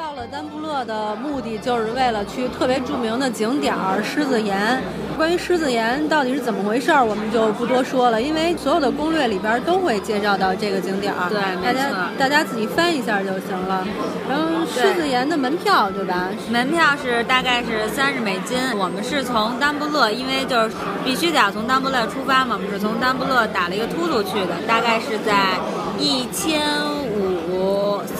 勒的目的就是为了去特别著名的景点儿狮子岩。关于狮子岩到底是怎么回事儿，我们就不多说了，因为所有的攻略里边都会介绍到这个景点儿。对，大家大家自己翻一下就行了。然后狮子岩的门票对吧？门票是大概是三十美金。我们是从丹布勒，因为就是必须得要从丹布勒出发嘛，我们是从丹布勒打了一个突突去的，大概是在一千五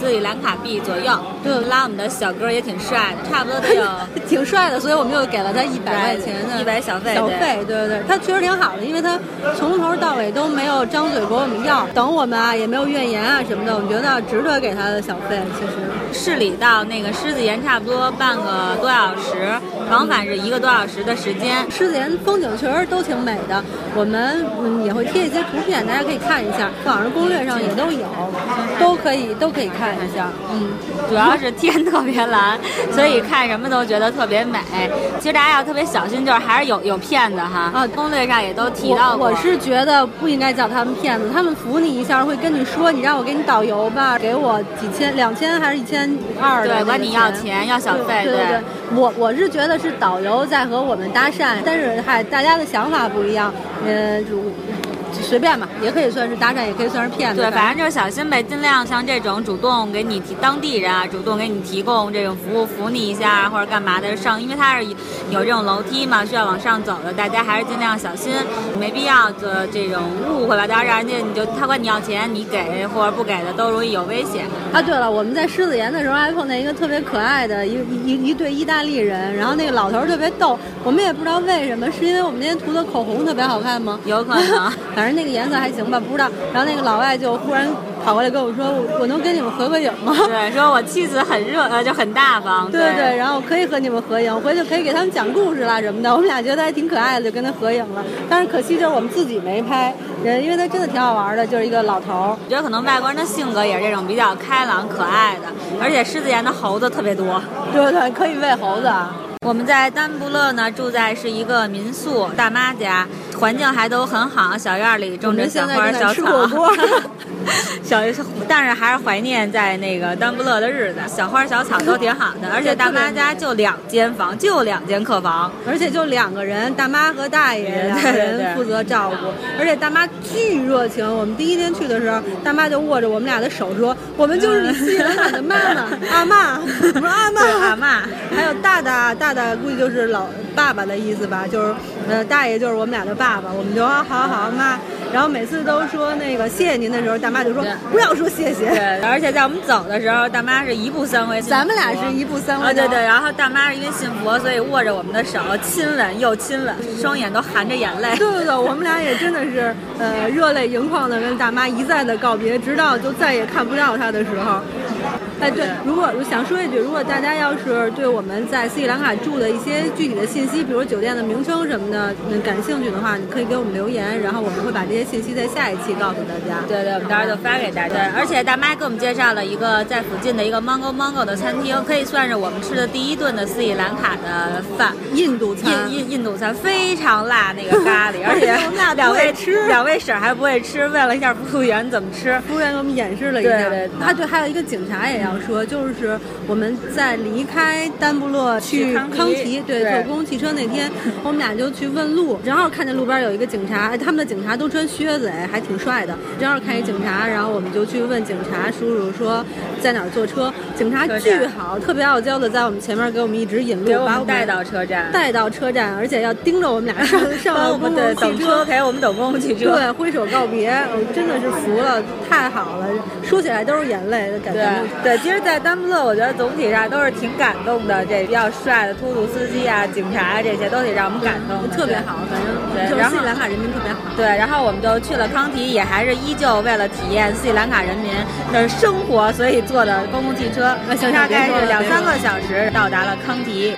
斯里兰卡币左右。对，拉我们的小哥也挺帅的，差不多得有 挺帅的，所以我们又给了他一百块钱的一百小费。小费，对对对，他确实挺好的，因为他从头到尾都没有张嘴管我们要，等我们啊也没有怨言啊什么的，我们觉得值得给他的小费。其实市里到那个狮子岩差不多半个多小时，往返是一个多小时的时间。狮子岩风景确实都挺美的，我们嗯也会贴一些图片，大家可以看一下，网上攻略上也都有，都可以都可以看一下。嗯，主要是天特别蓝，所以看什么都觉得特别美。其实大家要特别小心，就是还是有有骗子哈。啊，攻略上也都提到过。我是觉得不应该叫他们骗子，他们扶你一下会跟你说，你让我给你导游吧，给我几千、两千还是一千二？对，管你要钱要小费。对对对，我我是觉得是导游在和我们搭讪，但是嗨，大家的想法不一样，嗯呃。随便吧，也可以算是搭讪，也可以算是骗子。对，反正就是小心呗，尽量像这种主动给你提当地人啊，主动给你提供这种服务，扶你一下或者干嘛的上，因为它是有这种楼梯嘛，需要往上走的，大家还是尽量小心，没必要的这种误会吧。当然，人家你就他管你要钱，你给或者不给的都容易有危险啊。对了，我们在狮子岩的时候还碰见一个特别可爱的一一一对意大利人，然后那个老头特别逗，我们也不知道为什么，是因为我们那天涂的口红特别好看吗？有可能，反正。那个颜色还行吧，不知道。然后那个老外就忽然跑过来跟我说：“我能跟你们合个影吗？” 对，说我妻子很热，呃，就很大方。对对，然后可以和你们合影，回去可以给他们讲故事啦什么的。我们俩觉得还挺可爱的，就跟他合影了。但是可惜就是我们自己没拍，因为他真的挺好玩的，就是一个老头。我觉得可能外国人的性格也是这种比较开朗可爱的，而且狮子岩的猴子特别多。对对，可以喂猴子。我们在丹布勒呢，住在是一个民宿大妈家，环境还都很好，小院里种着小花小草。小，但是还是怀念在那个丹不勒的日子，小花小草都挺好的，而且大妈家就两间房，就两间客房，而且就两个人，大妈和大爷两个人负责照顾，而且大妈巨热情。我们第一天去的时候，大妈就握着我们俩的手说：“我们就是你斯里兰卡的妈妈，阿妈。”我说：“阿妈，阿妈。”还有大大大大，估计就是老爸爸的意思吧，就是呃大爷就是我们俩的爸爸。我们就说：“好好，妈。”然后每次都说那个谢谢您的时候，大妈就说不要说谢谢。对，而且在我们走的时候，大妈是一步三回。咱们俩是一步三回。啊，对对。然后大妈是因为信佛，所以握着我们的手，亲吻又亲吻，双眼都含着眼泪。对对对，我们俩也真的是呃热泪盈眶的跟大妈一再的告别，直到就再也看不到她的时候。哎，对，如果想说一句，如果大家要是对我们在斯里兰卡住的一些具体的信息，比如酒店的名称什么的，感兴趣的话，你可以给我们留言，然后我们会把这些信息在下一期告诉大家。对对，我们到时候就发给大家。而且大妈给我们介绍了一个在附近的一个 Mango Mango 的餐厅，可以算是我们吃的第一顿的斯里兰卡的饭，印度餐，印印印度餐非常辣那个咖喱，而且两位吃，两位婶还不会吃，问了一下服务员怎么吃，服务员给我们演示了一下。对对，啊对，还有一个警察也要。说就是我们在离开丹布勒去康提，对，坐公共汽车那天，我们俩就去问路，正好看见路边有一个警察，他们的警察都穿靴子，哎，还挺帅的。正好看一警察，然后我们就去问警察叔叔说在哪儿坐车。警察巨好，特别傲娇的在我们前面给我们一直引路，把我们带到车站，带到车站，而且要盯着我们俩上 上公共汽车，给我们等公共汽车，对，挥手告别，我真的是服了，太好了，说起来都是眼泪的感觉。对，其实，在丹布勒，我觉得总体上都是挺感动的，这比较帅的突突司机啊、警察啊，这些都得让我们感动，特别好，反正对。然后斯里兰卡人民特别好。对，然后我们就去了康提，也还是依旧为了体验斯里兰卡人民的生活，所以坐的公共汽车。大概是两三个小时到达了康提。